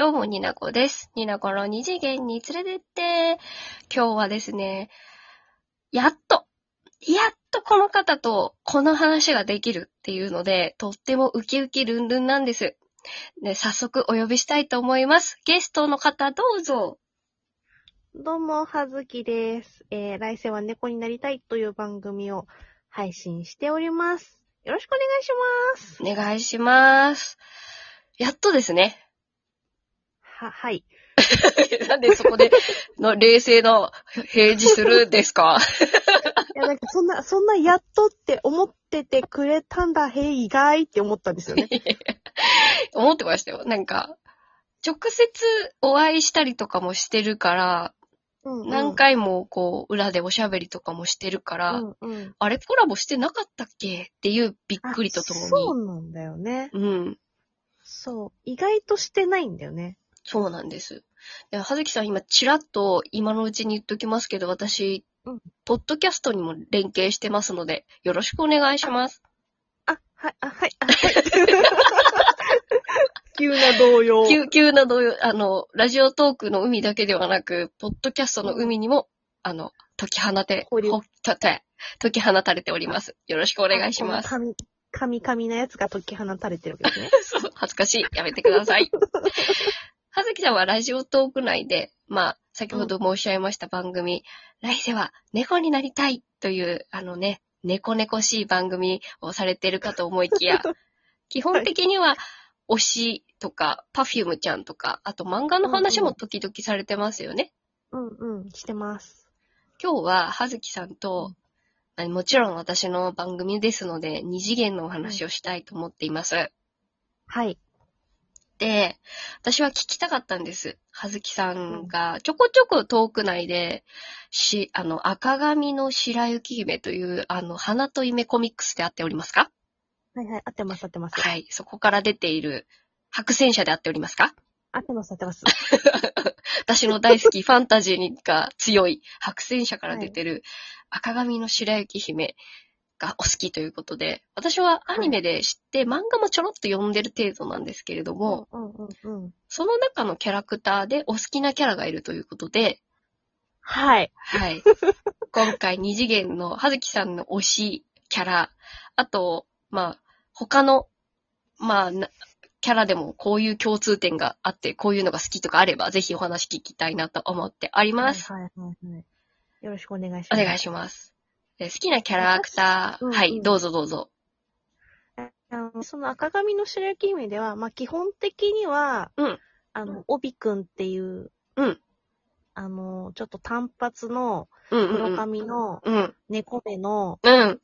どうも、になこです。になこの二次元に連れてって、今日はですね、やっと、やっとこの方とこの話ができるっていうので、とってもウキウキルンルンなんです。で、早速お呼びしたいと思います。ゲストの方どうぞ。どうも、はずきです。えー、来世は猫になりたいという番組を配信しております。よろしくお願いします。お願いします。やっとですね。は、はい。なんでそこでの冷静な平示するんですか？いや、なんかそんな、そんなやっとって思っててくれたんだ、へい、意外って思ったんですよね。思ってましたよ。なんか、直接お会いしたりとかもしてるから、うん、うん。何回もこう、裏でおしゃべりとかもしてるから、うん、うん。あれコラボしてなかったっけ？っていうびっあくりとともに。そうなんだよね。うん。そう。意外としてないんだよね。そうなんです。ではずきさん今、ちらっと今のうちに言っときますけど、私、うんポッドキャストにも連携してますので、よろしくお願いします。あ、はい、あ、はい、あ、はい。急な動揺。急、急な動揺、あの、ラジオトークの海だけではなく、ポッドキャストの海にも、あの、解き放て、ほたて、解き放たれております。よろしくお願いします。神、神々なやつが解き放たれてるわけですね。そう恥ずかしい。やめてください。はずきさんはラジオトーク内で、まあ、先ほど申し上げました番組、来世は猫になりたいという、あのね、猫猫しい番組をされてるかと思いきや、基本的には、推しとか、パフュームちゃんとか、あと漫画の話も時々されてますよね。うんうん、してます。今日は、はずきさんと、あもちろん私の番組ですので、二次元のお話をしたいと思っています。はい。で、私は聞きたかったんです。はずきさんが、ちょこちょこトーク内で、し、あの、赤髪の白雪姫という、あの、花と夢コミックスであっておりますか？はいはい、合ってます合ってます。はい。そこから出ている、白戦車であっておりますか？合ってます合ってます。私の大好きファンタジーが強い白戦車から出てる赤髪の白雪姫がお好きということで、私はアニメで知って、漫画もちょろっと読んでる程度なんですけれども。その中のキャラクターでお好きなキャラがいるということで、はい。はい。今回二次元のはずきさんの推しキャラ、あと、まあ、他の、まあ、なキャラでもこういう共通点があって、こういうのが好きとかあれば、ぜひお話聞きたいなと思っております。はいはいはいはい。よろしくお願いします。お願いします。え好きなキャラクター、私うんはい、うんどうぞどうぞ。あのその赤髪の白雪姫では、まあ基本的には、うんあの、帯くんっていう、うんあの、ちょっと単発のうんうんう黒ん。髪のうん。猫目のうん。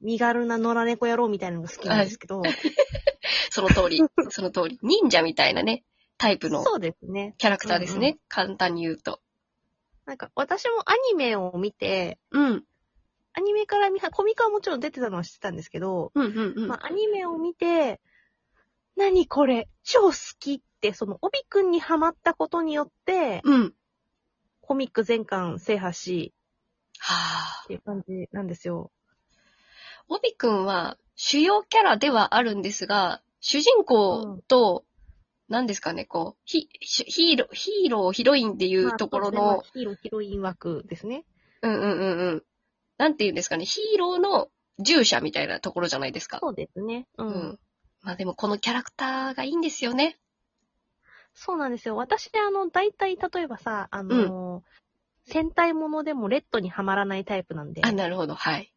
身軽な野良猫野郎みたいなのが好きなんですけど、その通り。その通り。忍者みたいなね、タイプのそうですね。キャラクターですね。うんう簡単に言うと。なんか私もアニメを見て、うん。アニメから見は、コミカはもちろん出てたのは知ってたんですけど、うんうんうん。まあ、アニメを見て、何これ、超好きって、その、帯くんにハマったことによって、うん。コミック全巻制覇し、はあっ。ていう感じなんですよ。帯くんは主要キャラではあるんですが、主人公と、何ですかね、こう、ヒヒーロー、ヒーロー、ヒロインっていうところの、まあヒーロー、ヒロイン枠ですね。うんうんうんうん。なんて言うんですかね、ヒーローの従者みたいなところじゃないですか。そうですね。う。うんん。まあでもこのキャラクターがいいんですよね。そうなんですよ。私、あの、大体、例えばさ、あの、戦隊ものでもレッドにはまらないタイプなんで、あ、なるほど、はい。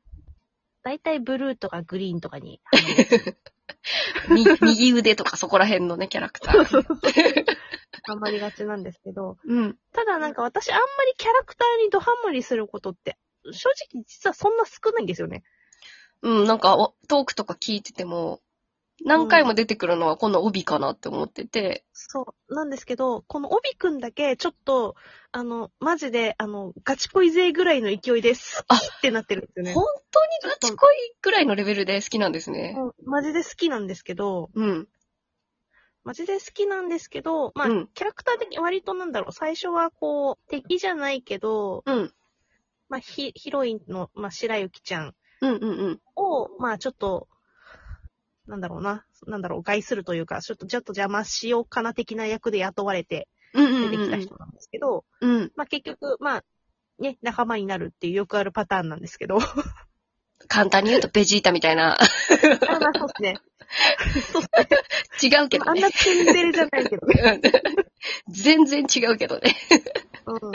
大体ブルーとかグリーンとかに 右腕とかそこら辺のね、キャラクター。ハマりがちなんですけど、うん。ただなんか私あんまりキャラクターにドハマりすることって、正直実はそんな少ないんですよね。うん、なんかおトークとか聞いてても、何回も出てくるのはこの帯かなって思ってて、そう。なんですけど、この帯くんだけちょっと、あの、マジで、あの、ガチ恋勢ぐらいの勢いです。あってなってるんですよね本。当にガチ恋ぐらいのレベルで好きなんですね。うんマジで好きなんですけど、うん。マジで好きなんですけど、まあ、うんキャラクター的に割となんだろう、最初はこう、敵じゃないけど、うん。まあ、ヒヒロインの、まあ、白雪ちゃんうんうんうん。を、まあ、ちょっと、なんだろうな、なんだろう、害するというか、ちょっと、ちょっと邪魔しようかな的な役で雇われてうんうん出てきたうん人なんですけど、うん。まあ結局、まあ、ね、仲間になるっていうよくあるパターンなんですけど。あ簡単に言うとベジータみたいな。まあそうですね。違うけどねあんな。ツンデレじゃないけどね。うん全然違うけどね。うん。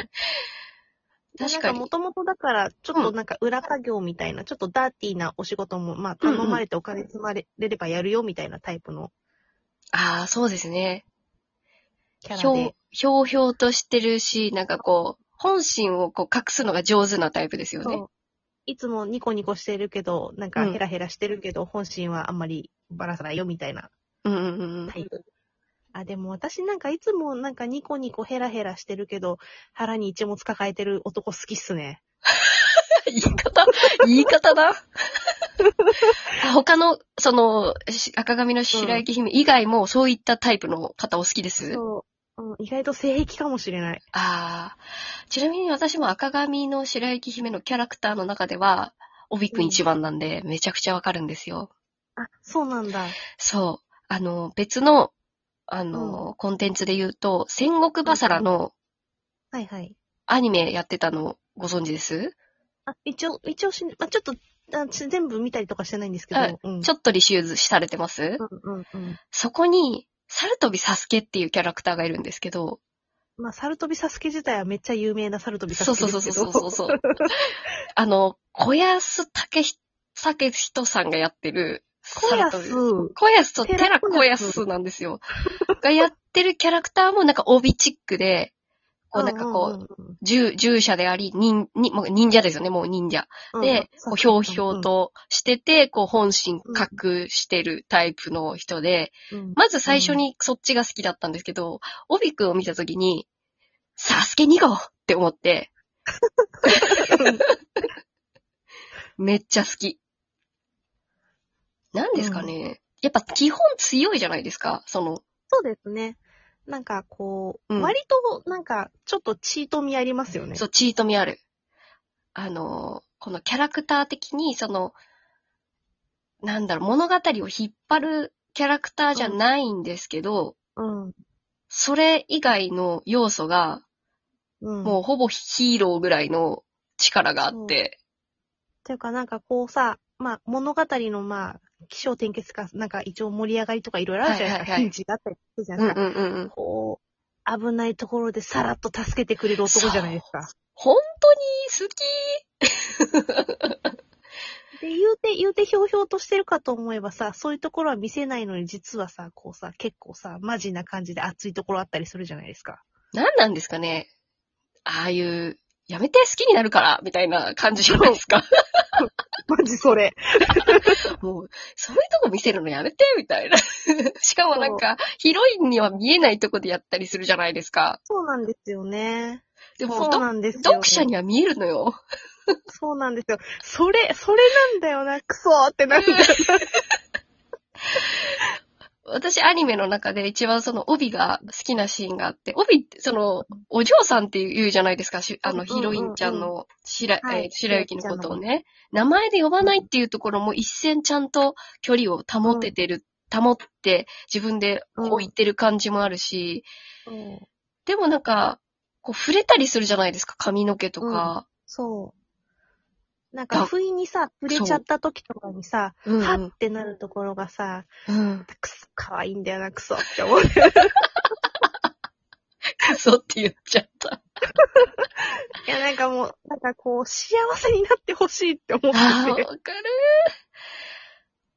確かになんかも。ともとだから、ちょっとなんか裏稼業みたいな、ちょっとダーティーなお仕事も、まあ頼まれてお金積まれればやるよみたいなタイプのああ、そうですね。キャラひょうで。、ひょうひょうとしてるし、なんかこう、本心をこう隠すのが上手なタイプですよね。いつもニコニコしてるけど、なんかヘラヘラしてるけど、本心はあんまりばらさないよみたいなうんうんうんうん。あ、でも私なんかいつもなんかニコニコヘラヘラしてるけど、腹に一物抱えてる男好きっすね。言い方言い方だ？あ他の、その、し赤髪の白雪姫以外もそういったタイプの方お好きです、そう。うん、意外と性癖かもしれない。ああ。ちなみに私も赤髪の白雪姫のキャラクターの中では、帯くん一番なんで、めちゃくちゃわかるんですよ。あ、そうなんだ。そう。あの、別の、あの、コンテンツで言うと、戦国バサラのはいはい。アニメやってたのご存知です？あ、一応、一応し、まあ、ちょっと、あち全部見たりとかしてないんですけど、はいうん。ちょっと履修されてます？うんうんうん。そこに、サルトビサスケっていうキャラクターがいるんですけど、まあ、サルトビサスケ自体はめっちゃ有名なサルトビサそうスケそうそうですけど。そうそうそう。あの、小安武人さんがやってる、小安サルトビ小安とテラ小安なんですよ。がやってるキャラクターもなんか帯チックで、こうなんかこう、う従従者であり、忍、にもう忍者ですよね、もう忍者。うん、で、こうひょうひょうとしてて、こう本心うん隠してるタイプの人で、まず最初にそっちが好きだったんですけど、帯くんを見たときに、サスケ2号って思って、めっちゃ好き。なんですかね、やっぱ基本強いじゃないですか、その、そうですね。なんかこう、うん割となんかちょっとチート味ありますよね。そう、チート味ある。あの、このキャラクター的に、その、なんだろう、物語を引っ張るキャラクターじゃないんですけど、うん。それ以外の要素が、うん。もうほぼヒーローぐらいの力があって、ていうかなんかこうさ、まあ物語のまあ、気象転結か、なんか一応盛り上がりとかいろいろあるじゃないですか。はいはいはいヒンジがあったりするじゃうなんいうですか。んうんうん。こう、危ないところでさらっと助けてくれる男じゃないですか。本当に好きで、言うて、言うてひょうひょうとしてるかと思えばさ、そういうところは見せないのに実はさ、こうさ、結構さ、マジな感じで熱いところあったりするじゃないですか。何なんですかねああいう、やめて好きになるから、みたいな感じじゃないですか。マジそれ。もう、そういうとこ見せるのやめて、みたいな。しかもなんか、ヒロインには見えないとこでやったりするじゃないですか。そうなんですよね。でも、そうどなんですよ。読者には見えるのよ。そうなんですよ。それ、それなんだよな、クソーってなるんだよ私、アニメの中で一番その帯が好きなシーンがあって、帯って、その、お嬢さんって言うじゃないですか、しあの、うんうんうんうん。ヒロインちゃんの白、白雪のことをね。名前で呼ばないっていうところも一線ちゃんと距離を保ててる、保って自分でこう言ってる感じもあるし、うん。でもなんか、こう触れたりするじゃないですか、髪の毛とか。そう。なんだか、不意にさ、触れちゃった時とかにさ、うん、はってなるところがさ、うん。くそ、可愛いんだよな、クソって思う。クソって言っちゃった。いや、なんかもう、なんかこう、幸せになってほしいって思ああ、わかて。る。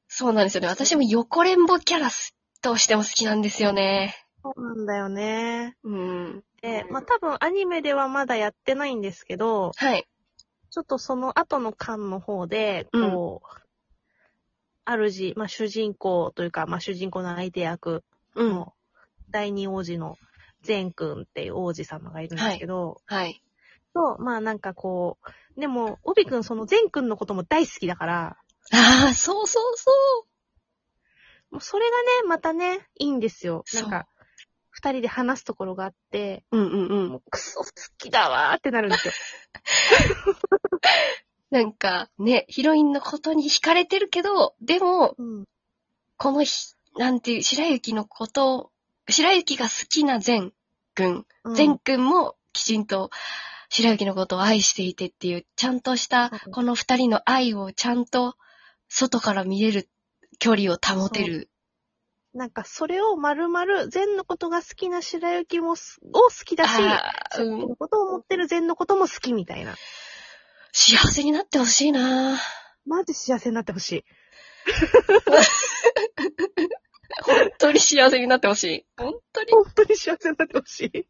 そうなんですよね。私も横レンボキャラスとしても好きなんですよね。そうなんだよね。うん。で、まあ多分アニメではまだやってないんですけど、はい。ちょっとその後の巻の方で、こう、主、まあ主人公というか、まあ主人公の相手役うん。の第二王子の善くんっていう王子様がいるんですけど、はい。と、まあなんかこう、でも、帯くんその善くんのことも大好きだから、ああ、そうそうそもうそれがね、またね、いいんですよ。なんか、二人で話すところがあって、う。うんうんうんも。うクソ好きだわーってなるんですよ。なんか、ね、ヒロインのことに惹かれてるけど、でも、うん。このひなんていう、白雪のことを、白雪が好きな善くん、うん善くんもきちんと白雪のことを愛していてっていう、ちゃんとしたうんこの二人の愛をちゃんと外から見れる距離を保てる。なんか、それをまるまる、善のことが好きな白雪もす、を好きだし、白うん雪のことを思ってる善のことも好きみたいな。幸せになってほしいなマジ幸せになってほしい。本当に幸せになってほしい。本当に。本当に幸せになってほしい。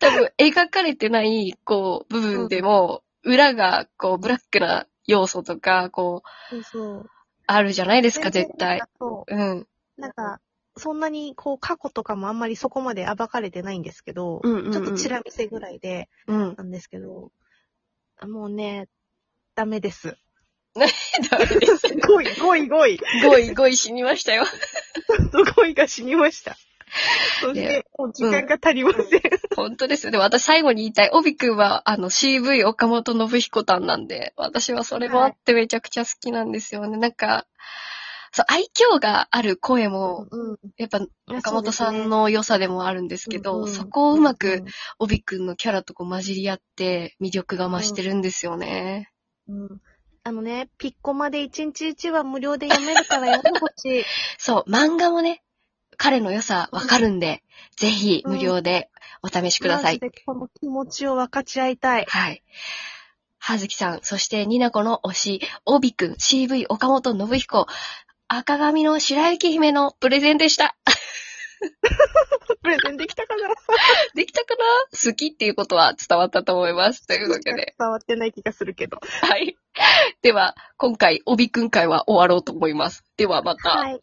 多分、描かれてない、こう、部分でも、裏が、こう、ブラックな要素とか、こう、そうそう。あるじゃないですか、絶対。。そう。うん。なんか、そんなに、こう、過去とかもあんまりそこまで暴かれてないんですけど、うんうんうんちょっとチラ見せぐらいで、うん。なんですけど、もうね、ダメです。ダメです。5位、5位、5位。5位、5位死にましたよ。ちょっと5位が死にました。そしねて、もう時間が足りません。本当ですよ。でも私最後に言いたい。帯くんは、あの、CV 岡本信彦さんなんで、私はそれもあってめちゃくちゃ好きなんですよね。なんか、そう、愛嬌がある声も、うん。やっぱ、岡本さんの良さでもあるんですけど、うんうんそこをうまく、帯くんのキャラとこう混じり合って、魅力が増してるんですよね。うん。あのね、ピッコまで1日1話無料で読めるから 読んでほしい。そう、漫画もね、彼の良さわかるんで、ぜひ無料でお試しください。マジでこの気持ちを分かち合いたい。はい。はずきさん、そしてになこの推し、おびくん、CV 岡本信彦、赤髪の白雪姫のプレゼンでした。プレゼンできたかな？できたかな？好きっていうことは伝わったと思います。というわけで。伝わってない気がするけど。はい。では、今回、おびくん会は終わろうと思います。ではまた。はい。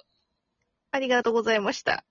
ありがとうございました。